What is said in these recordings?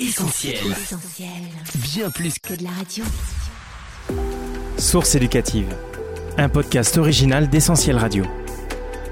Essentiel. Bien plus que de la radio. Source éducative. Un podcast original d'Essentiel Radio.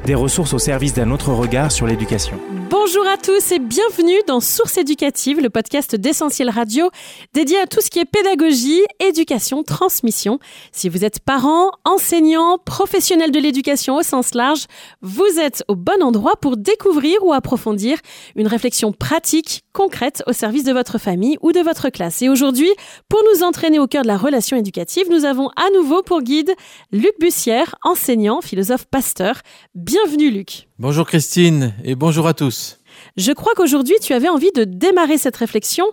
Des ressources au service d'un autre regard sur l'éducation. Bonjour à tous et bienvenue dans Source éducative, le podcast d'Essentiel Radio dédié à tout ce qui est pédagogie, éducation, transmission. Si vous êtes parent, enseignant, professionnel de l'éducation au sens large, vous êtes au bon endroit pour découvrir ou approfondir une réflexion pratique, concrète au service de votre famille ou de votre classe. Et aujourd'hui, pour nous entraîner au cœur de la relation éducative, nous avons à nouveau pour guide Luc Bussière, enseignant, philosophe, pasteur. Bienvenue Luc. Bonjour Christine et bonjour à tous. Je crois qu'aujourd'hui, tu avais envie de démarrer cette réflexion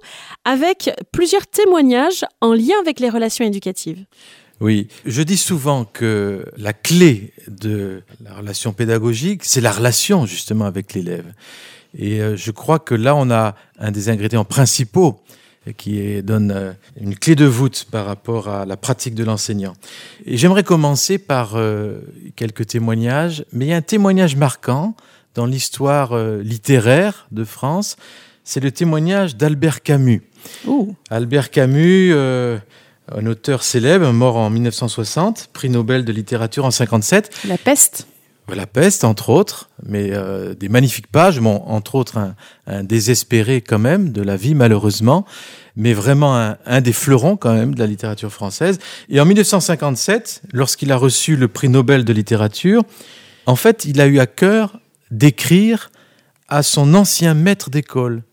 avec plusieurs témoignages en lien avec les relations éducatives. Oui, je dis souvent que la clé de la relation pédagogique, c'est la relation justement avec l'élève. Et euh, je crois que là, on a un des ingrédients principaux qui donne euh, une clé de voûte par rapport à la pratique de l'enseignant. Et j'aimerais commencer par euh, quelques témoignages, mais il y a un témoignage marquant dans l'histoire euh, littéraire de France, c'est le témoignage d'Albert Camus. Albert Camus, euh, un auteur célèbre, mort en 1960, prix Nobel de littérature en 57. La peste. La peste, entre autres, mais euh, des magnifiques pages, bon, entre autres un, désespéré quand même de la vie, malheureusement, mais vraiment un, un, des fleurons quand même de la littérature française. Et en 1957, lorsqu'il a reçu le prix Nobel de littérature, en fait, il a eu à cœur d'écrire à son ancien maître d'école.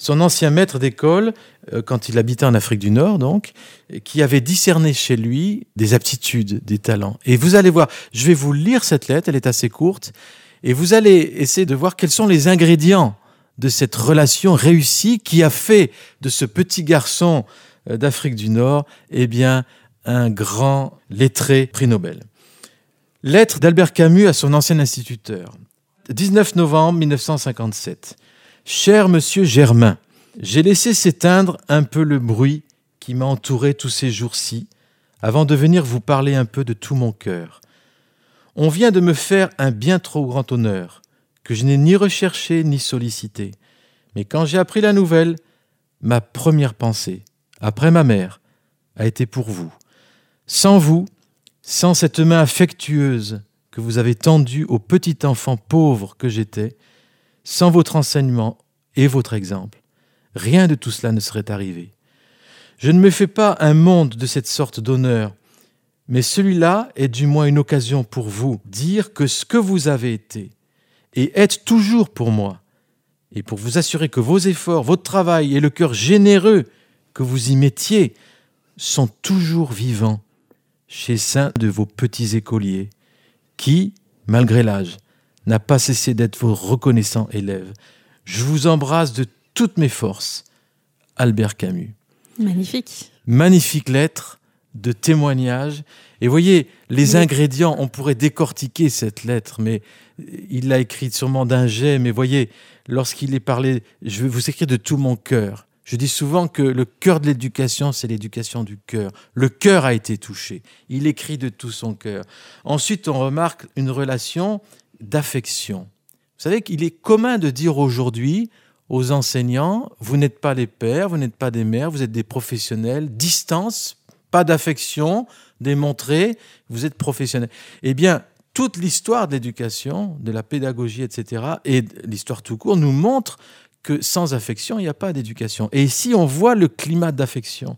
Son ancien maître d'école, euh, quand il habitait en Afrique du Nord, donc, qui avait discerné chez lui des aptitudes, des talents. Et vous allez voir, je vais vous lire cette lettre, elle est assez courte, et vous allez essayer de voir quels sont les ingrédients de cette relation réussie qui a fait de ce petit garçon euh, d'Afrique du Nord, eh bien, un grand lettré prix Nobel. Lettre d'Albert Camus à son ancien instituteur. 19 novembre 1957. Cher monsieur Germain, j'ai laissé s'éteindre un peu le bruit qui m'a entouré tous ces jours-ci, avant de venir vous parler un peu de tout mon cœur. On vient de me faire un bien trop grand honneur, que je n'ai ni recherché ni sollicité. Mais quand j'ai appris la nouvelle, ma première pensée, après ma mère, a été pour vous. Sans vous, sans cette main affectueuse que vous avez tendu au petit enfant pauvre que j'étais, sans votre enseignement et votre exemple, rien de tout cela ne serait arrivé. Je ne me fais pas un monde de cette sorte d'honneur, mais celui-là est du moins une occasion pour vous dire que ce que vous avez été et êtes toujours pour moi, et pour vous assurer que vos efforts, votre travail et le cœur généreux que vous y mettiez sont toujours vivants chez saint de vos petits écoliers qui, malgré l'âge, n'a pas cessé d'être vos reconnaissants élèves. Je vous embrasse de toutes mes forces. Albert Camus. Magnifique. Magnifique lettre de témoignage. Et voyez, les ingrédients, on pourrait décortiquer cette lettre, mais il l'a écrite sûrement d'un jet, mais voyez, lorsqu'il est parlé, je vais vous écrire de tout mon cœur. Je dis souvent que le cœur de l'éducation, c'est l'éducation du cœur. Le cœur a été touché. Il écrit de tout son cœur. Ensuite, on remarque une relation d'affection. Vous savez qu'il est commun de dire aujourd'hui aux enseignants, vous n'êtes pas les pères, vous n'êtes pas des mères, vous êtes des professionnels, distance, pas d'affection démontrée, vous êtes professionnels. Eh bien, toute l'histoire de l'éducation, de la pédagogie, etc., et l'histoire tout court nous montre que sans affection, il n'y a pas d'éducation. Et ici, on voit le climat d'affection,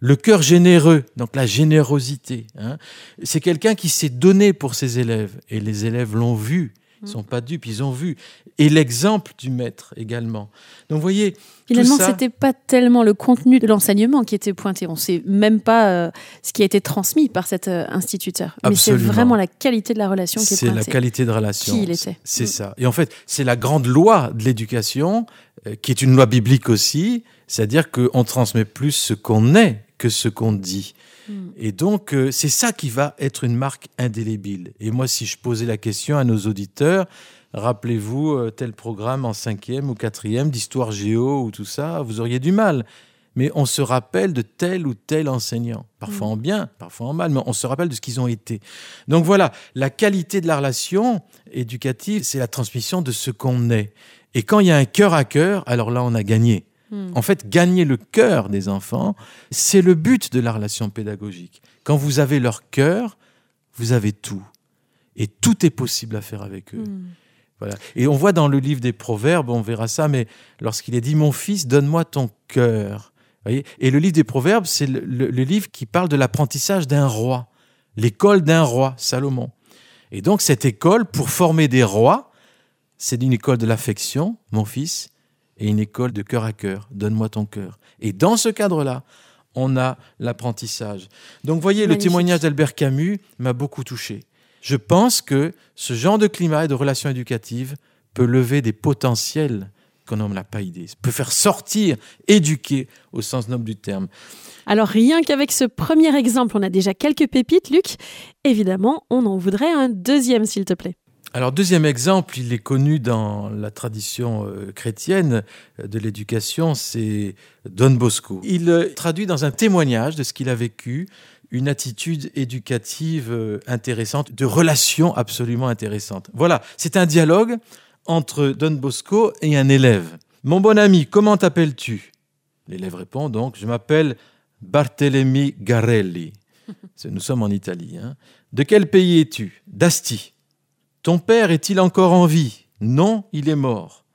le cœur généreux, donc la générosité. Hein. C'est quelqu'un qui s'est donné pour ses élèves, et les élèves l'ont vu. Ils ne sont pas dupes, ils ont vu. Et l'exemple du maître également. Donc, vous voyez. Finalement, ce n'était pas tellement le contenu de l'enseignement qui était pointé. On ne sait même pas euh, ce qui a été transmis par cet euh, instituteur. Mais c'est vraiment la qualité de la relation qui est pointée. C'est la qualité de relation. Qui il était. C'est mm. ça. Et en fait, c'est la grande loi de l'éducation, euh, qui est une loi biblique aussi. C'est-à-dire qu'on transmet plus ce qu'on est que ce qu'on dit. Et donc, euh, c'est ça qui va être une marque indélébile. Et moi, si je posais la question à nos auditeurs, rappelez-vous euh, tel programme en cinquième ou quatrième d'histoire géo ou tout ça, vous auriez du mal. Mais on se rappelle de tel ou tel enseignant, parfois en bien, parfois en mal, mais on se rappelle de ce qu'ils ont été. Donc voilà, la qualité de la relation éducative, c'est la transmission de ce qu'on est. Et quand il y a un cœur à cœur, alors là, on a gagné. En fait, gagner le cœur des enfants, c'est le but de la relation pédagogique. Quand vous avez leur cœur, vous avez tout. Et tout est possible à faire avec eux. Hmm. Voilà. Et on voit dans le livre des Proverbes, on verra ça, mais lorsqu'il est dit Mon fils, donne-moi ton cœur. Et le livre des Proverbes, c'est le, livre qui parle de l'apprentissage d'un roi, l'école d'un roi, Salomon. Et donc, cette école, pour former des rois, c'est une école de l'affection, mon fils, et une école de cœur à cœur. Donne-moi ton cœur. Et dans ce cadre-là, on a l'apprentissage. Donc, voyez, le témoignage d'Albert Camus m'a beaucoup touché. Je pense que ce genre de climat et de relations éducatives peut lever des potentiels qu'on n'en a pas idée, peut faire sortir, éduquer au sens noble du terme. Alors rien qu'avec ce premier exemple, on a déjà quelques pépites, Luc. Évidemment, on en voudrait un deuxième, s'il te plaît. Alors deuxième exemple, il est connu dans la tradition euh, chrétienne de l'éducation, c'est Don Bosco. Il euh, traduit dans un témoignage de ce qu'il a vécu une attitude éducative euh, intéressante, de relations absolument intéressantes. Voilà, c'est un dialogue entre Don Bosco et un élève. Mon bon ami, comment t'appelles-tu? L'élève répond donc, je m'appelle Barthélemy Garelli. Nous sommes en Italie. Hein. De quel pays es-tu D'Asti. Ton père est-il encore en vie? Non, il est mort.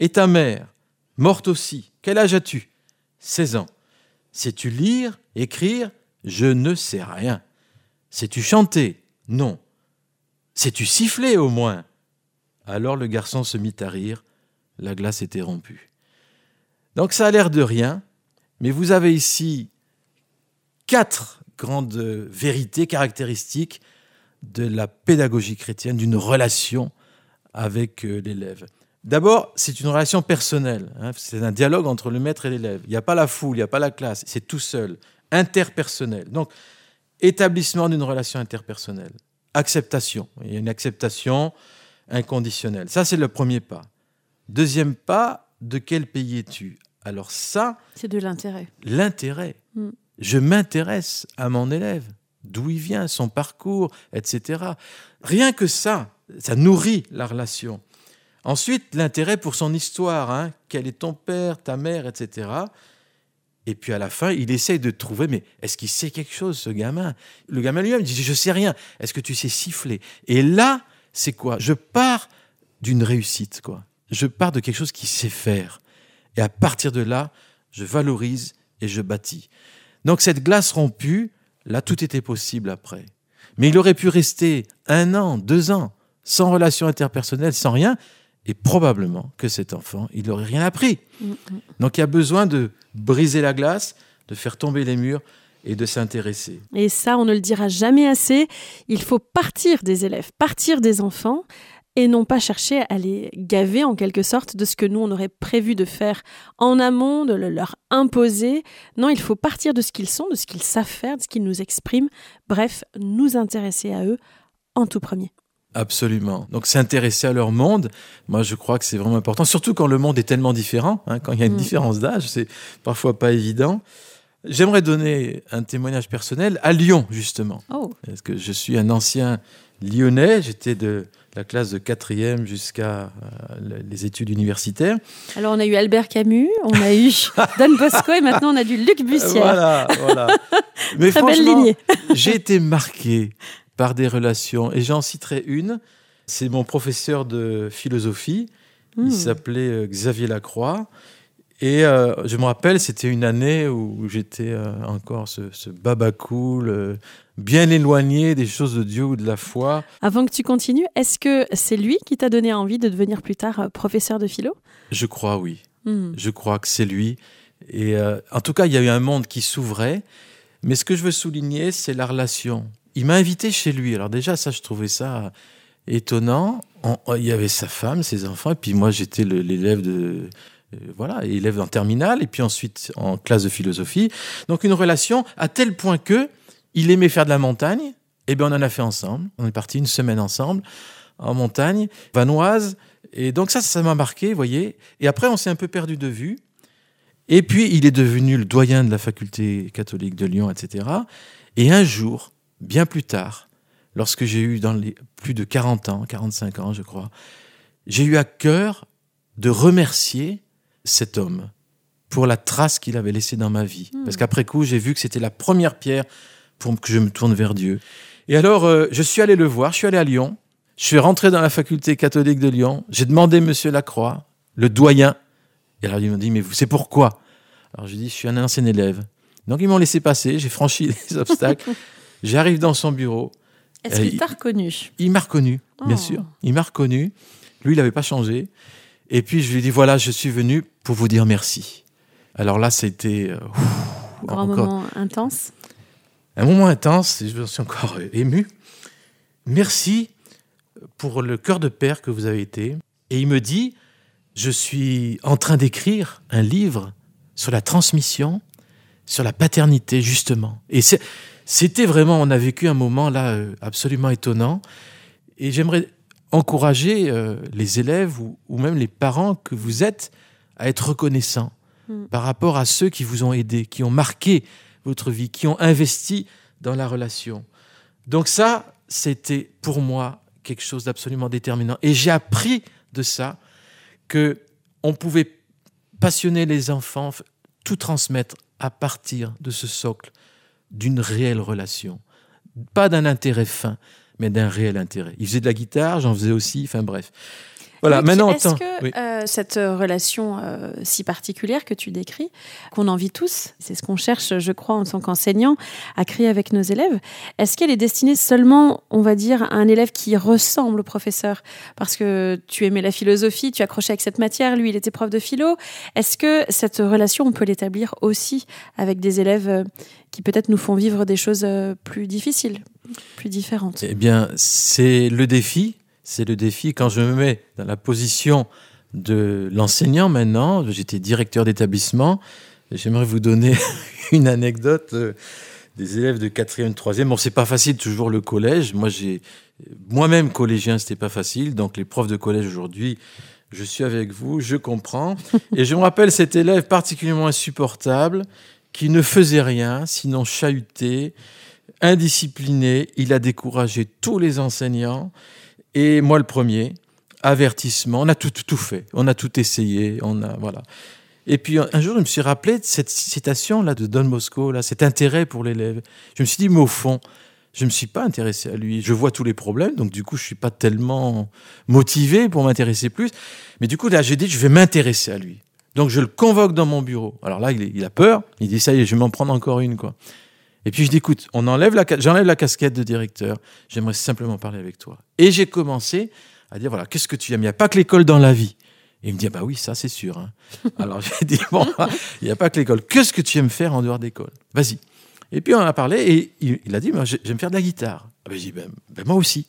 Et ta mère Morte aussi. Quel âge as-tu? 16 ans. Sais-tu lire, écrire? Je ne sais rien. Sais-tu chanter? Non. Sais-tu siffler au moins? Alors le garçon se mit à rire. La glace était rompue. Donc ça a l'air de rien, mais vous avez ici quatre grandes vérités caractéristiques de la pédagogie chrétienne, d'une relation avec euh, l'élève. D'abord, c'est une relation personnelle. Hein. c'est un dialogue entre le maître et l'élève. Il n'y a pas la foule, il n'y a pas la classe, c'est tout seul interpersonnel. Donc, établissement d'une relation interpersonnelle. Acceptation. Il y a une acceptation inconditionnelle. Ça, c'est le premier pas. Deuxième pas, de quel pays es-tu? Alors ça... C'est de l'intérêt. L'intérêt. Hmm. Je m'intéresse à mon élève, d'où il vient, son parcours, etc. Rien que ça, ça nourrit la relation. Ensuite, l'intérêt pour son histoire. Hein. Quel est ton père, ta mère, etc. Et puis à la fin, il essaye de trouver, mais est-ce qu'il sait quelque chose, ce gamin? Le gamin lui-même dit, je sais rien. Est-ce que tu sais siffler? Et là, c'est quoi? Je pars d'une réussite, quoi. Je pars de quelque chose qu'il sait faire. Et à partir de là, je valorise et je bâtis. Donc cette glace rompue, là, tout était possible après. Mais il aurait pu rester un an, deux ans, sans relation interpersonnelle, sans rien, et probablement que cet enfant, il n'aurait rien appris. Donc il y a besoin de briser la glace, de faire tomber les murs et de s'intéresser. Et ça, on ne le dira jamais assez. Il faut partir des élèves, partir des enfants et non pas chercher à les gaver en quelque sorte de ce que nous, on aurait prévu de faire en amont, de le leur imposer. Non, il faut partir de ce qu'ils sont, de ce qu'ils savent faire, de ce qu'ils nous expriment. Bref, nous intéresser à eux en tout premier. Absolument. Donc s'intéresser à leur monde, moi je crois que c'est vraiment important, surtout quand le monde est tellement différent, hein, quand il y a une mm. différence d'âge, c'est parfois pas évident. J'aimerais donner un témoignage personnel à Lyon, justement. Oh. Parce que je suis un ancien lyonnais, j'étais de la classe de quatrième jusqu'à euh, les études universitaires. Alors on a eu Albert Camus, on a eu Don Bosco et maintenant on a du Luc Bussière. Voilà, voilà. Mais Très belle lignée. j'ai été marqué par des relations. Et j'en citerai une. C'est mon professeur de philosophie. Il hmm. s'appelait euh, Xavier Lacroix. Et euh, je me rappelle, c'était une année où j'étais encore ce, ce baba cool, bien éloigné des choses de Dieu ou de la foi. Avant que tu continues, est-ce que c'est lui qui t'a donné envie de devenir plus tard professeur de philo? Je crois, oui. Hmm. Je crois que c'est lui. Et en tout cas, il y a eu un monde qui s'ouvrait. Mais ce que je veux souligner, c'est la relation il m'a invité chez lui. Alors déjà, ça, je trouvais ça étonnant. il y avait sa femme, ses enfants, et puis moi, j'étais l'élève de... Euh, voilà, élève en terminale, et puis ensuite en classe de philosophie. Donc une relation à tel point que il aimait faire de la montagne, et bien on en a fait ensemble. On est parti une semaine ensemble en montagne, vanoise. Et donc ça, ça m'a marqué, vous voyez. Et après, on s'est un peu perdu de vue. Et puis, il est devenu le doyen de la faculté catholique de Lyon, etc. Et un jour, bien plus tard, lorsque j'ai eu dans les plus de 40 ans, 45 ans, je crois, j'ai eu à cœur de remercier cet homme pour la trace qu'il avait laissée dans ma vie. Hmm. Parce qu'après coup, j'ai vu que c'était la première pierre pour que je me tourne vers Dieu. Et alors, euh, je suis allé le voir, je suis allé à Lyon, je suis rentré dans la faculté catholique de Lyon, j'ai demandé Monsieur Lacroix, le doyen, et alors il m'a dit, mais vous, c'est pourquoi? Alors je lui ai dit, je suis un ancien élève. Donc ils m'ont laissé passer, j'ai franchi les obstacles, j'arrive dans son bureau, Est-ce Euh, qu'il t'a reconnu? il m'a reconnu, bien Oh. sûr, il m'a reconnu, lui il n'avait pas changé, et puis je lui ai dit, voilà, je suis venu pour vous dire merci. Alors là, c'était... euh, ouf, Grand encore- moment intense. Un moment intense, et je suis encore euh, ému. Merci pour le cœur de père que vous avez été. Et il me dit, je suis en train d'écrire un livre sur la transmission, sur la paternité, justement. Et c'était vraiment, on a vécu un moment là euh, absolument étonnant. Et j'aimerais encourager euh, les élèves ou, même les parents que vous êtes à être reconnaissants Mm. par rapport à ceux qui vous ont aidé, qui ont marqué votre vie, qui ont investi dans la relation. Donc ça, c'était pour moi quelque chose d'absolument déterminant. Et j'ai appris de ça que on pouvait passionner les enfants, tout transmettre à partir de ce socle d'une réelle relation. Pas d'un intérêt fin, mais d'un réel intérêt. Il faisait de la guitare, j'en faisais aussi, enfin bref. Voilà, Luc, maintenant, Est-ce que oui. euh, cette relation euh, si particulière que tu décris, qu'on envie tous, c'est ce qu'on cherche, je crois, en tant qu'enseignant, à créer avec nos élèves, est-ce qu'elle est destinée seulement, on va dire, à un élève qui ressemble au professeur? Parce que tu aimais la philosophie, tu accrochais avec cette matière, lui, il était prof de philo. Est-ce que cette relation, on peut l'établir aussi avec des élèves euh, qui peut-être nous font vivre des choses euh, plus difficiles, plus différentes? Eh bien, c'est le défi. C'est le défi quand je me mets dans la position de l'enseignant maintenant. J'étais directeur d'établissement. J'aimerais vous donner une anecdote euh, des élèves de 4e, 3e. Bon, c'est pas facile toujours le collège. Moi, j'ai moi-même collégien, c'était pas facile. Donc, les profs de collège aujourd'hui, je suis avec vous, je comprends. Et je me rappelle cet élève particulièrement insupportable qui ne faisait rien, sinon chahuter, indiscipliné. Il a découragé tous les enseignants et moi le premier. Avertissement, on a tout, tout fait, on a tout essayé, on a voilà. Et puis un jour, je me suis rappelé de cette citation là de Don Bosco, là, cet intérêt pour l'élève. Je me suis dit, mais au fond, je me suis pas intéressé à lui. Je vois tous les problèmes, donc du coup, je suis pas tellement motivé pour m'intéresser plus. Mais du coup, là, j'ai dit, je vais m'intéresser à lui. Donc je le convoque dans mon bureau. Alors là, il a peur. Il dit, ça y est, je vais m'en prendre encore une, quoi. Et puis je dis, écoute, on enlève la, j'enlève la casquette de directeur. J'aimerais simplement parler avec toi. Et j'ai commencé à dire, voilà, qu'est-ce que tu aimes? Il n'y a pas que l'école dans la vie. Et il me dit, ah bah oui, ça c'est sûr. hein. Alors j'ai dit, bon, il n'y a pas que l'école. Qu'est-ce que tu aimes faire en dehors d'école? Vas-y. Et puis on en a parlé et il, il a dit, j'ai- j'aime faire de la guitare. Ah ben, j'ai dit, ben, ben, moi aussi.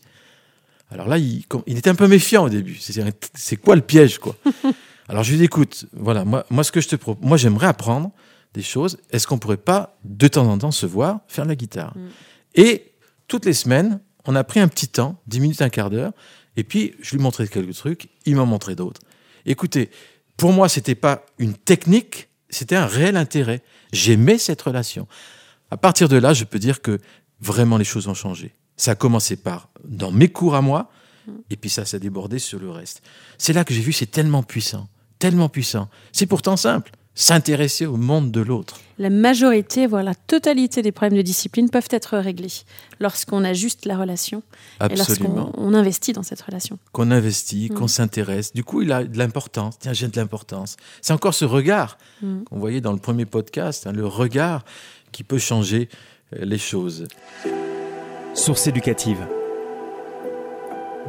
Alors là, il, il était un peu méfiant au début. C'est- quoi le piège, quoi? Alors je lui dit, écoute, voilà, moi, moi ce que je te propose, moi j'aimerais apprendre des choses. Est-ce qu'on pourrait pas, de temps en temps, se voir, faire de la guitare? Mm. Et toutes les semaines, on a pris un petit temps, 10 minutes, un quart d'heure, et puis je lui montrais quelques trucs, il m'en montrait d'autres. Écoutez, pour moi, c'était pas une technique, c'était un réel intérêt. J'aimais cette relation. À partir de là, je peux dire que vraiment les choses ont changé. Ça a commencé par dans mes cours à moi, et puis ça s'est débordé sur le reste. C'est là que j'ai vu c'est tellement puissant, tellement puissant. C'est pourtant simple, s'intéresser au monde de l'autre. la majorité, voire la totalité des problèmes de discipline peuvent être réglés lorsqu'on ajuste la relation et Absolument. lorsqu'on on investit dans cette relation. Qu'on investit, Mm. qu'on s'intéresse. Du coup, il a de l'importance. Tiens, j'ai de l'importance. C'est encore ce regard Mm. qu'on voyait dans le premier podcast, hein, le regard qui peut changer euh, les choses. Source éducative.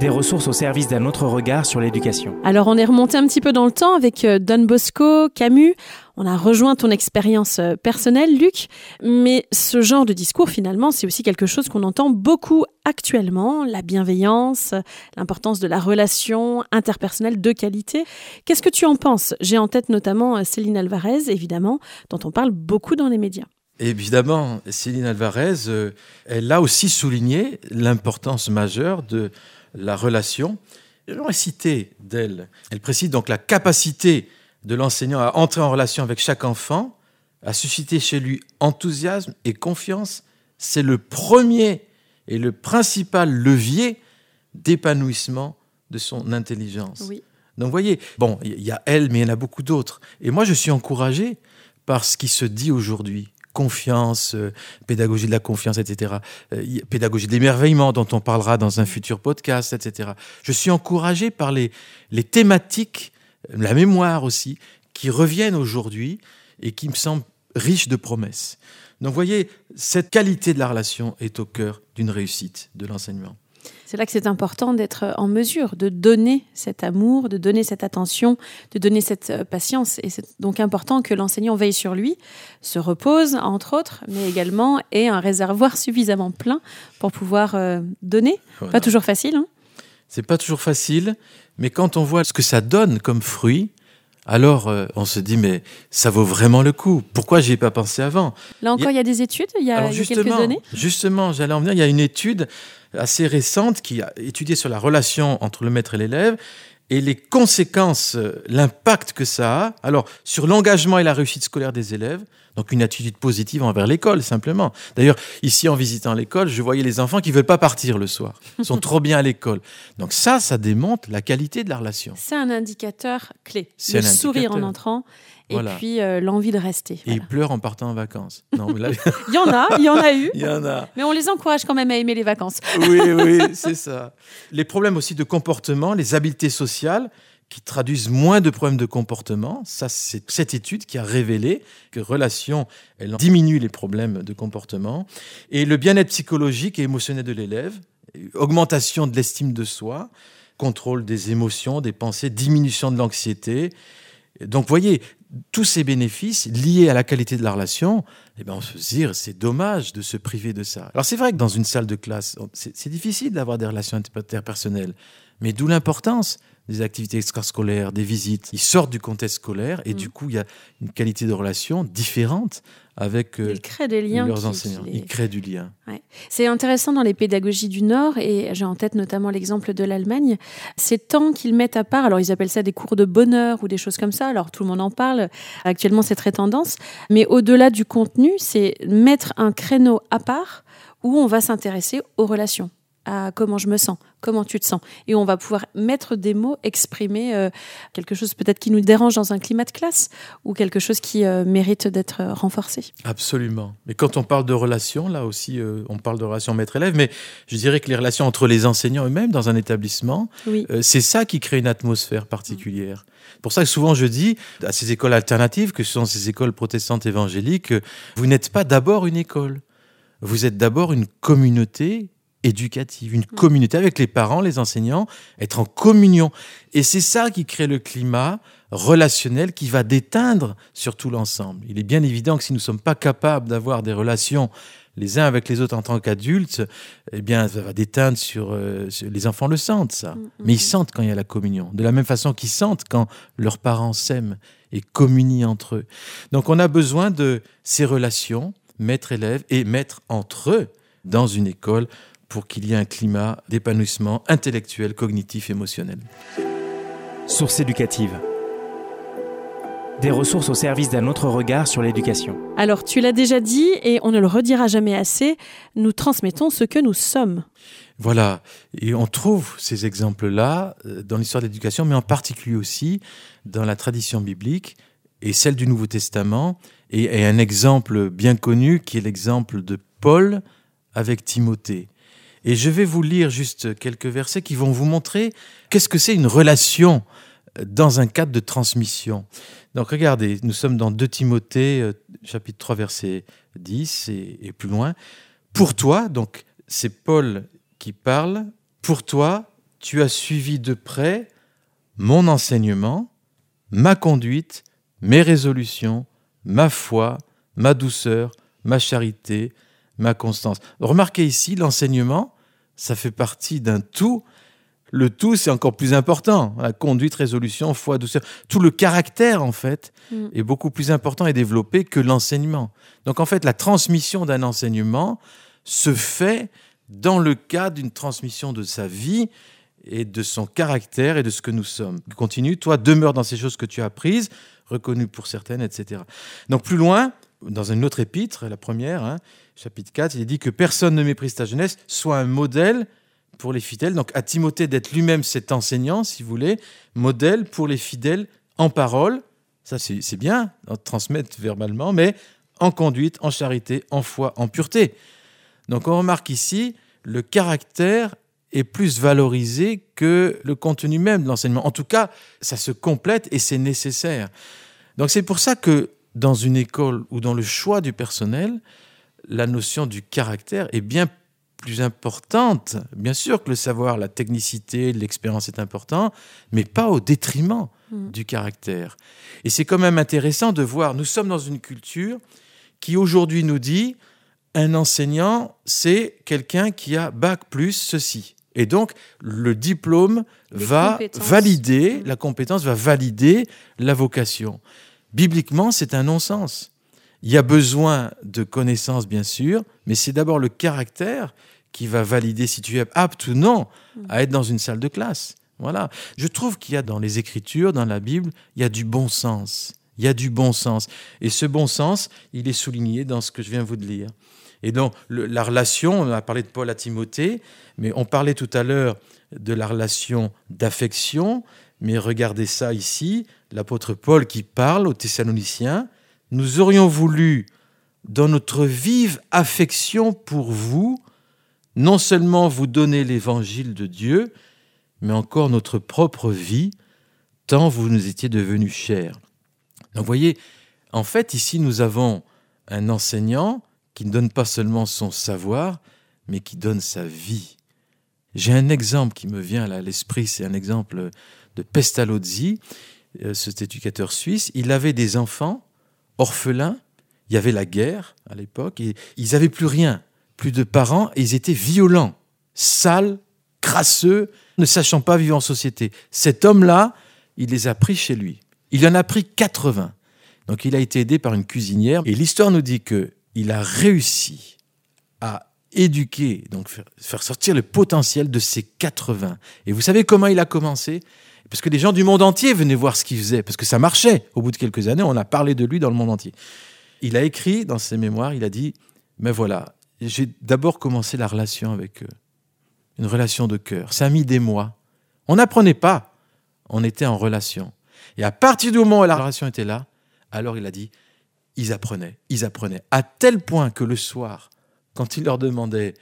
Des ressources au service d'un autre regard sur l'éducation. Alors on est remonté un petit peu dans le temps avec euh, Don Bosco, Camus. On a rejoint ton expérience euh, personnelle, Luc. Mais ce genre de discours, finalement, c'est aussi quelque chose qu'on entend beaucoup actuellement. La bienveillance, l'importance de la relation interpersonnelle de qualité. Qu'est-ce que tu en penses? J'ai en tête notamment euh, Céline Alvarez, évidemment, dont on parle beaucoup dans les médias. Évidemment, Céline Alvarez, elle a aussi souligné l'importance majeure de la relation. J'aimerais citer d'elle. Elle précise donc la capacité de l'enseignant à entrer en relation avec chaque enfant, à susciter chez lui enthousiasme et confiance. C'est le premier et le principal levier d'épanouissement de son intelligence. Oui. Donc vous voyez, bon, il y a elle, mais il y en a beaucoup d'autres. Et moi, je suis encouragé par ce qui se dit aujourd'hui confiance, euh, pédagogie de la confiance, etc. Euh, pédagogie de l'émerveillement dont on parlera dans un futur podcast, etc. Je suis encouragé par les, les thématiques, la mémoire aussi, qui reviennent aujourd'hui et qui me semblent riches de promesses. Donc vous voyez, cette qualité de la relation est au cœur d'une réussite de l'enseignement. C'est là que c'est important d'être en mesure de donner cet amour, de donner cette attention, de donner cette euh, patience. Et c'est donc important que l'enseignant veille sur lui, se repose, entre autres, mais également ait un réservoir suffisamment plein pour pouvoir euh, donner. Pas toujours facile. Hein c'est pas toujours facile, mais quand on voit ce que ça donne comme fruit, alors euh, on se dit mais ça vaut vraiment le coup. Pourquoi j'y ai pas pensé avant? Là encore, il y, a... des études, il y a, quelques années. Justement, j'allais en venir. Il y a une étude assez récente qui a étudié sur la relation entre le maître et l'élève et les conséquences, euh, l'impact que ça a, alors sur l'engagement et la réussite scolaire des élèves, donc une attitude positive envers l'école simplement. D'ailleurs, ici en visitant l'école, je voyais les enfants qui veulent pas partir le soir, Ils sont trop bien à l'école. Donc ça, ça démontre la qualité de la relation. C'est un indicateur clé. Le sourire en entrant et puis euh, l'envie de rester. Et ils pleurent en partant en vacances. Non, il y en a, il y en a eu. Il y en a. Mais on les encourage quand même à aimer les vacances. oui, oui, c'est ça. Les problèmes aussi de comportement, les habiletés sociales qui traduisent moins de problèmes de comportement. Ça, c'est cette étude qui a révélé que relation, elle diminue les problèmes de comportement. Et le bien-être psychologique et émotionnel de l'élève, augmentation de l'estime de soi, contrôle des émotions, des pensées, diminution de l'anxiété. Donc, voyez, tous ces bénéfices liés à la qualité de la relation, eh ben on se dire, c'est dommage de se priver de ça. Alors c'est vrai que dans une salle de classe, c'est difficile d'avoir des relations interpersonnelles, mais d'où l'importance des activités extrascolaires, des visites. Ils sortent du contexte scolaire et mm. du coup, il y a une qualité de relation différente avec euh, des liens leurs enseignants. Ils créent du lien. C'est intéressant dans les pédagogies du Nord, et j'ai en tête notamment l'exemple de l'Allemagne, ces temps qu'ils mettent à part, alors ils appellent ça des cours de bonheur ou des choses comme ça, alors tout le monde en parle, actuellement c'est très tendance, mais au-delà du contenu, c'est mettre un créneau à part où on va s'intéresser aux relations à comment je me sens, comment tu te sens. Et on va pouvoir mettre des mots, exprimer euh, quelque chose peut-être qui nous dérange dans un climat de classe ou quelque chose qui euh, mérite d'être euh, renforcé. Absolument. Mais quand on parle de relations, là aussi, on parle de relations maître-élève, mais je dirais que les relations entre les enseignants eux-mêmes dans un établissement, c'est ça qui crée une atmosphère particulière. Pour ça que souvent je dis à ces écoles alternatives, que ce sont ces écoles protestantes évangéliques, vous n'êtes pas d'abord une école. Vous êtes d'abord une communauté éducative, une communauté avec les parents, les enseignants, être en communion. Et c'est ça qui crée le climat relationnel qui va déteindre sur tout l'ensemble. Il est bien évident que si nous ne sommes pas capables d'avoir des relations les uns avec les autres en tant qu'adultes, eh bien, ça va déteindre sur, euh, Les enfants le sentent, ça. Mm, mm, Mais ils mm. sentent quand il y a la communion. De la même façon qu'ils sentent quand leurs parents s'aiment et communient entre eux. Donc, on a besoin de ces relations, maître-élève et maître entre eux, dans une école pour qu'il y ait un climat d'épanouissement intellectuel, cognitif, émotionnel. Source éducative. Des ressources au service d'un autre regard sur l'éducation. Alors, tu l'as déjà dit et on ne le redira jamais assez, nous transmettons ce que nous sommes. Voilà, et on trouve ces exemples-là euh, dans l'histoire de l'éducation, mais en particulier aussi dans la tradition biblique et celle du Nouveau Testament, et, un exemple bien connu qui est l'exemple de Paul avec Timothée. Et je vais vous lire juste quelques versets qui vont vous montrer qu'est-ce que c'est une relation dans un cadre de transmission. Donc regardez, nous sommes dans 2 Timothée, euh, chapitre 3, verset 10 et, et plus loin. Pour toi, donc c'est Paul qui parle, pour toi, tu as suivi de près mon enseignement, ma conduite, mes résolutions, ma foi, ma douceur, ma charité, ma constance. Remarquez ici, l'enseignement, ça fait partie d'un tout. Le tout, c'est encore plus important. La conduite, résolution, foi, douceur. Tout le caractère, en fait, mm. est beaucoup plus important et développé que l'enseignement. Donc, en fait, la transmission d'un enseignement se fait dans le cadre d'une transmission de sa vie et de son caractère et de ce que nous sommes. Continue, toi, demeure dans ces choses que tu as apprises, reconnues pour certaines, etc. Donc, plus loin, dans une autre épître, la première, hein, chapitre 4, il est dit que personne ne méprise ta jeunesse, soit un modèle pour les fidèles. Donc à Timothée d'être lui-même cet enseignant, si vous voulez, modèle pour les fidèles en parole. Ça, c'est bien, transmettre verbalement, mais en conduite, en charité, en foi, en pureté. Donc on remarque ici, le caractère est plus valorisé que le contenu même de l'enseignement. En tout cas, ça se complète et c'est nécessaire. Donc c'est pour ça que dans une école ou dans le choix du personnel, la notion du caractère est bien plus importante. Bien sûr que le savoir, la technicité, l'expérience est important, mais pas au détriment mm. du caractère. Et c'est quand même intéressant de voir, nous sommes dans une culture qui aujourd'hui nous dit, un enseignant, c'est quelqu'un qui a bac plus ceci. Et donc, le diplôme va valider, mm. la compétence va valider la vocation. Bibliquement, c'est un non-sens. Il y a besoin de connaissances, bien sûr, mais c'est d'abord le caractère qui va valider si tu es apte ou non à être dans une salle de classe. Voilà. Je trouve qu'il y a dans les Écritures, dans la Bible, il y a du bon sens. Il y a du bon sens. Et ce bon sens, il est souligné dans ce que je viens vous de lire. Et donc, la relation, on a parlé de Paul à Timothée, mais on parlait tout à l'heure de la relation d'affection, mais regardez ça ici, l'apôtre Paul qui parle aux Thessaloniciens, nous aurions voulu, dans notre vive affection pour vous, non seulement vous donner l'évangile de Dieu, mais encore notre propre vie, tant vous nous étiez devenus chers. Donc vous voyez, en fait, ici, nous avons un enseignant qui ne donne pas seulement son savoir, mais qui donne sa vie. J'ai un exemple qui me vient à l'esprit, c'est un exemple de Pestalozzi, euh, cet éducateur suisse. Il avait des enfants orphelins, il y avait la guerre à l'époque, et ils n'avaient plus rien, plus de parents, et ils étaient violents, sales, crasseux, ne sachant pas vivre en société. Cet homme-là, il les a pris chez lui. Il en a pris 80. Donc il a été aidé par une cuisinière, et l'histoire nous dit que il a réussi à éduquer, donc faire sortir le potentiel de ces 80. Et vous savez comment il a commencé? Parce que des gens du monde entier venaient voir ce qu'il faisait, parce que ça marchait. Au bout de quelques années, on a parlé de lui dans le monde entier. Il a écrit dans ses mémoires, il a dit, mais voilà, j'ai d'abord commencé la relation avec eux, une relation de cœur. Ça a mis des mois. On n'apprenait pas, on était en relation. Et à partir du moment où la relation était là, alors il a dit, ils apprenaient, ils apprenaient, à tel point que le soir, quand il leur demandait,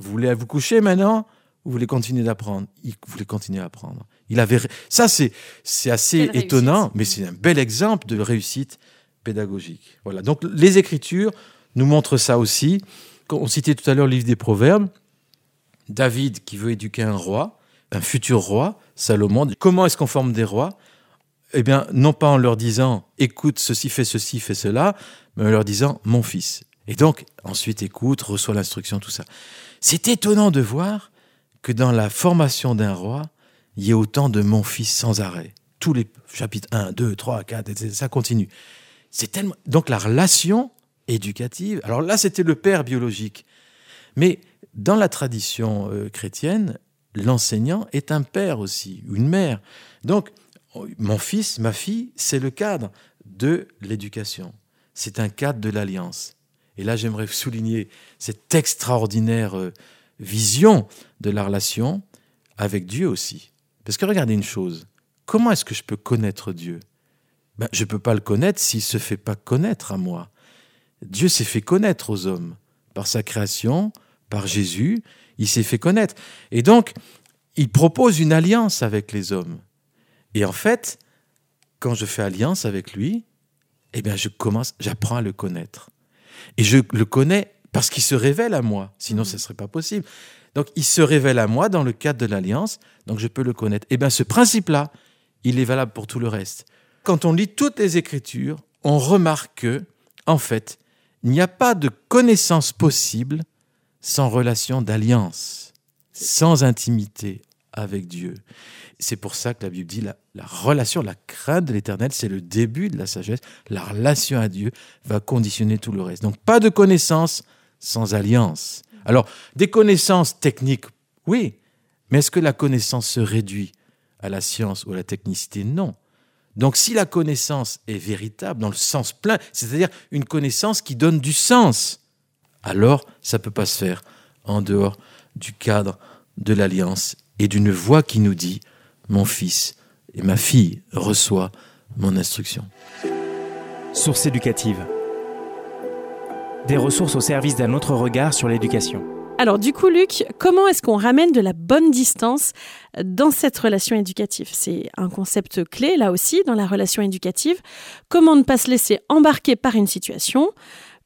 vous voulez vous coucher maintenant vous voulez continuer d'apprendre? Ils voulaient continuer à apprendre. Il avait ça, c'est c'est assez étonnant, mais c'est un bel exemple de réussite pédagogique. Voilà. Donc les Écritures nous montrent ça aussi. On citait tout à l'heure le livre des Proverbes. David qui veut éduquer un roi, un futur roi, Salomon. Comment est-ce qu'on forme des rois? Eh bien, non pas en leur disant écoute, ceci fait ceci, fait cela, mais en leur disant mon fils. Et donc, ensuite, écoute, reçoit l'instruction, tout ça. C'est étonnant de voir que dans la formation d'un roi, il y ait autant de mon fils sans arrêt. Tous les chapitres 1, 2, 3, 4, ça continue. C'est tellement. Donc, la relation éducative. Alors là, c'était le père biologique. Mais dans la tradition euh, chrétienne, l'enseignant est un père aussi, une mère. Donc, mon fils, ma fille, c'est le cadre de l'éducation. C'est un cadre de l'alliance. Et là, j'aimerais souligner cette extraordinaire euh, vision de la relation avec Dieu aussi. Parce que regardez une chose, comment est-ce que je peux connaître Dieu? Ben, Je ne peux pas le connaître s'il ne se fait pas connaître à moi. Dieu s'est fait connaître aux hommes par sa création, par Jésus, il s'est fait connaître. Et donc, il propose une alliance avec les hommes. Et en fait, quand je fais alliance avec lui, eh bien, je commence, j'apprends à le connaître. Et je le connais parce qu'il se révèle à moi. Sinon, ce ne serait pas possible. Donc, il se révèle à moi dans le cadre de l'alliance, donc je peux le connaître. Eh bien, ce principe-là, il est valable pour tout le reste. Quand on lit toutes les Écritures, on remarque que, en fait, il n'y a pas de connaissance possible sans relation d'alliance, sans intimité avec Dieu. C'est pour ça que la Bible dit la, la relation, la crainte de l'éternel, c'est le début de la sagesse. La relation à Dieu va conditionner tout le reste. Donc pas de connaissances sans alliance. Alors, des connaissances techniques, oui, mais est-ce que la connaissance se réduit à la science ou à la technicité? Non. Donc si la connaissance est véritable dans le sens plein, c'est-à-dire une connaissance qui donne du sens, alors ça ne peut pas se faire en dehors du cadre de l'alliance et d'une voix qui nous dit Mon fils et ma fille reçoit mon instruction. Source éducative. Des ressources au service d'un autre regard sur l'éducation. Alors du coup, Luc, comment est-ce qu'on ramène de la bonne distance dans cette relation éducative? C'est un concept clé, là aussi, dans la relation éducative. Comment ne pas se laisser embarquer par une situation?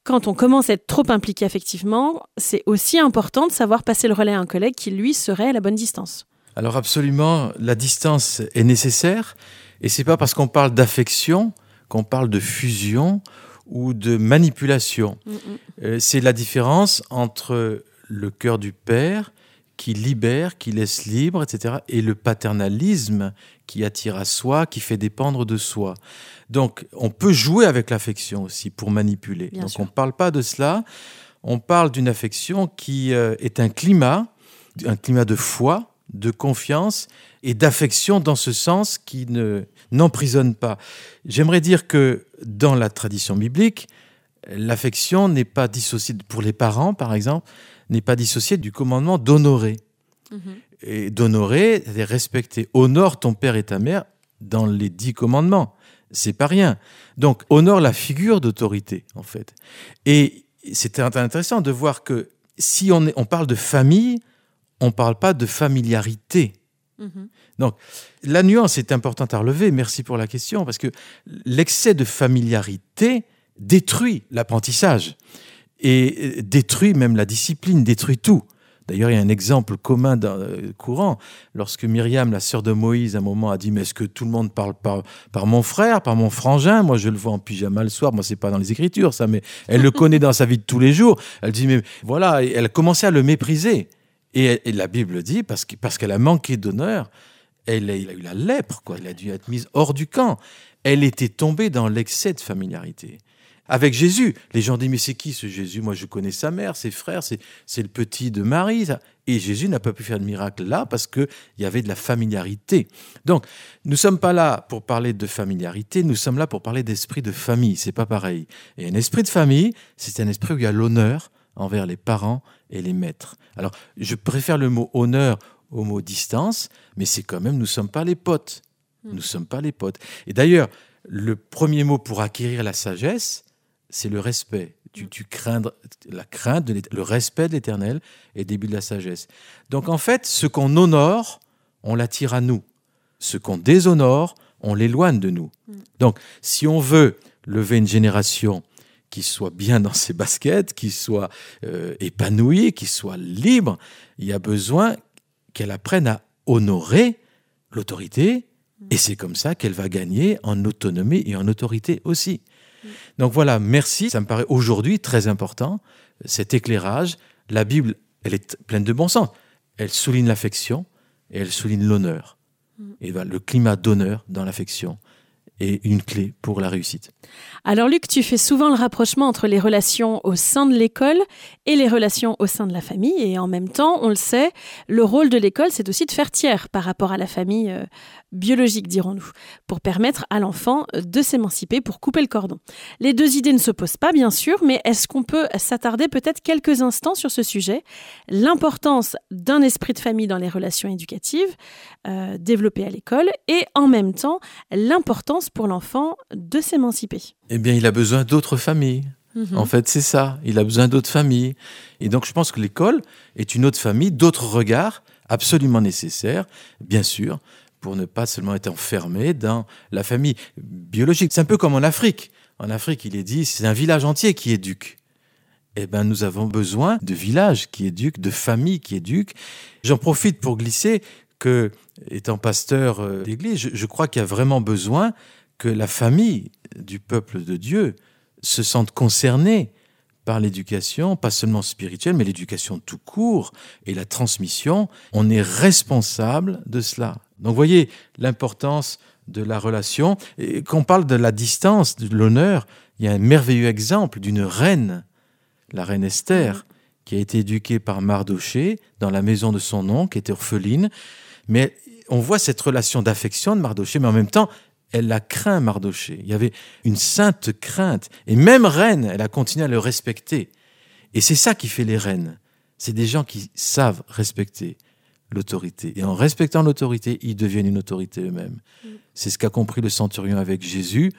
Quand on commence à être trop impliqué affectivement, c'est aussi important de savoir passer le relais à un collègue qui, lui, serait à la bonne distance. Alors absolument, la distance est nécessaire, et c'est pas parce qu'on parle d'affection qu'on parle de fusion ou de manipulation. Mm, mm. Euh, c'est la différence entre le cœur du père qui libère, qui laisse libre, etc., et le paternalisme qui attire à soi, qui fait dépendre de soi. Donc, on peut jouer avec l'affection aussi pour manipuler. Donc, on ne parle pas de cela. On parle d'une affection qui euh, est un climat, un climat de foi, de confiance et d'affection dans ce sens qui ne n'emprisonne pas. J'aimerais dire que dans la tradition biblique, l'affection n'est pas dissociée pour les parents, par exemple, n'est pas dissociée du commandement d'honorer. Mhm. Et d'honorer, c'est respecter. Honore ton père et ta mère dans les dix commandements. C'est pas rien. Donc, honore la figure d'autorité, en fait. Et c'est intéressant de voir que si on, on parle de famille, on ne parle pas de familiarité. Mhm. Donc, la nuance est importante à relever. Merci pour la question, parce que l'excès de familiarité détruit l'apprentissage et détruit même la discipline, détruit tout. D'ailleurs, il y a un exemple commun euh, courant. Lorsque Myriam, la sœur de Moïse, à un moment a dit Mais est-ce que tout le monde parle par, mon frère, par mon frangin? Moi, je le vois en pyjama le soir. Moi, c'est pas dans les Écritures, ça, mais elle le connaît dans sa vie de tous les jours. Elle dit Mais voilà, elle a commencé à le mépriser. Et, la Bible dit, parce qu'elle parce qu'elle a manqué d'honneur, elle, a eu la lèpre, quoi. Elle a dû être mise hors du camp. Elle était tombée dans l'excès de familiarité. Avec Jésus, les gens disent, mais c'est qui ce Jésus? Moi, je connais sa mère, ses frères, c'est le petit de Marie. Et Jésus n'a pas pu faire de miracle là parce qu'il y avait de la familiarité. Donc, nous ne sommes pas là pour parler de familiarité, nous sommes là pour parler d'esprit de famille. C'est pas pareil. Et un esprit de famille, c'est un esprit où il y a l'honneur envers les parents et les maîtres. Alors, je préfère le mot honneur au mot distance, mais c'est quand même, nous ne sommes pas les potes. Nous ne sommes pas les potes. Et d'ailleurs, le premier mot pour acquérir la sagesse, c'est le respect. Tu, tu craindre, la crainte, de le respect de l'éternel est début de la sagesse. Donc en fait, ce qu'on honore, on l'attire à nous. Ce qu'on déshonore, on l'éloigne de nous. Mm. Donc si on veut lever une génération qui soit bien dans ses baskets, qui soit euh, épanouie, qui soit libre, il y a besoin qu'elle apprenne à honorer l'autorité, et c'est comme ça qu'elle va gagner en autonomie et en autorité aussi. Donc voilà, merci, ça me paraît aujourd'hui très important, cet éclairage. La Bible, elle est pleine de bon sens. Elle souligne l'affection et elle souligne l'honneur. Mm. Et ben, le climat d'honneur dans l'affection est une clé pour la réussite. Alors Luc, tu fais souvent le rapprochement entre les relations au sein de l'école et les relations au sein de la famille. Et en même temps, on le sait, le rôle de l'école, c'est aussi de faire tiers par rapport à la famille euh, biologique, dirons-nous, pour permettre à l'enfant de s'émanciper, pour couper le cordon. Les deux idées ne s'opposent pas, bien sûr, mais est-ce qu'on peut s'attarder peut-être quelques instants sur ce sujet? L'importance d'un esprit de famille dans les relations éducatives, euh, développées à l'école, et en même temps, l'importance pour l'enfant de s'émanciper. Eh bien, il a besoin d'autres familles. Mhm. En fait, c'est ça. Il a besoin d'autres familles. Et donc, je pense que l'école est une autre famille, d'autres regards absolument nécessaires, bien sûr, pour ne pas seulement être enfermé dans la famille biologique. C'est un peu comme en Afrique. En Afrique, il est dit, c'est un village entier qui éduque. Eh bien, nous avons besoin de villages qui éduquent, de familles qui éduquent. J'en profite pour glisser que, étant pasteur euh, d'église, je, je crois qu'il y a vraiment besoin que la famille du peuple de Dieu se sente concernée par l'éducation, pas seulement spirituelle, mais l'éducation tout court et la transmission. On est responsable de cela. Donc voyez l'importance de la relation. Et quand on parle de la distance, de l'honneur, il y a un merveilleux exemple d'une reine, la reine Esther, qui a été éduquée par Mardoché dans la maison de son oncle, qui était orpheline. Mais on voit cette relation d'affection de Mardoché, mais en même temps, elle la craint, Mardoché. Il y avait une sainte crainte. Et même reine, elle a continué à le respecter. Et c'est ça qui fait les reines. C'est des gens qui savent respecter l'autorité. Et en respectant l'autorité, ils deviennent une autorité eux-mêmes. Mm. C'est ce qu'a compris le centurion avec Jésus.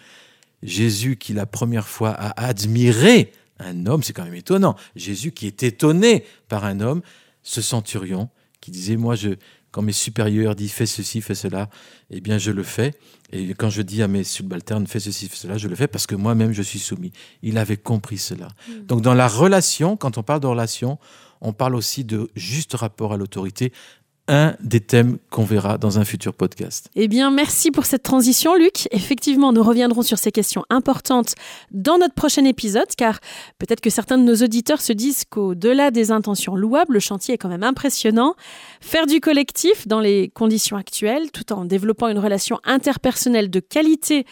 Jésus qui la première fois a admiré un homme, c'est quand même étonnant. Jésus qui est étonné par un homme, ce centurion qui disait, moi, je, quand mes supérieurs disent fais ceci, fais cela, eh bien je le fais. Et quand je dis à mes subalternes fais ceci, fais cela, je le fais parce que moi-même je suis soumis. Il avait compris cela. Mm. Donc dans la relation, quand on parle de relation, on parle aussi de juste rapport à l'autorité, un des thèmes qu'on verra dans un futur podcast. Eh bien, merci pour cette transition, Luc. Effectivement, nous reviendrons sur ces questions importantes dans notre prochain épisode, car peut-être que certains de nos auditeurs se disent qu'au-delà des intentions louables, le chantier est quand même impressionnant. Faire du collectif dans les conditions actuelles, tout en développant une relation interpersonnelle de qualité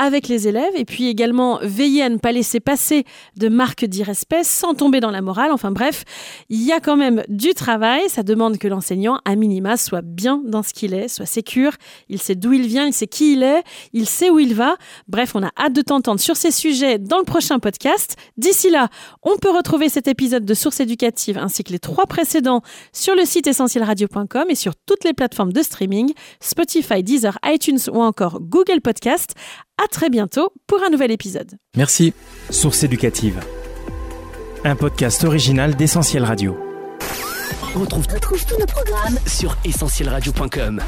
avec les élèves et puis également veiller à ne pas laisser passer de marques d'irrespect sans tomber dans la morale. Enfin bref, il y a quand même du travail. Ça demande que l'enseignant, à minima, soit bien dans ce qu'il est, soit sécure. Il sait d'où il vient, il sait qui il est, il sait où il va. Bref, on a hâte de t'entendre sur ces sujets dans le prochain podcast. D'ici là, on peut retrouver cet épisode de Source éducative ainsi que les trois précédents sur le site essentielradio.com et sur toutes les plateformes de streaming, Spotify, Deezer, iTunes ou encore Google Podcast. À très bientôt pour un nouvel épisode. Merci. Source éducative. Un podcast original d'Essentiel Radio. On retrouve, tous nos programmes sur essentielradio.com.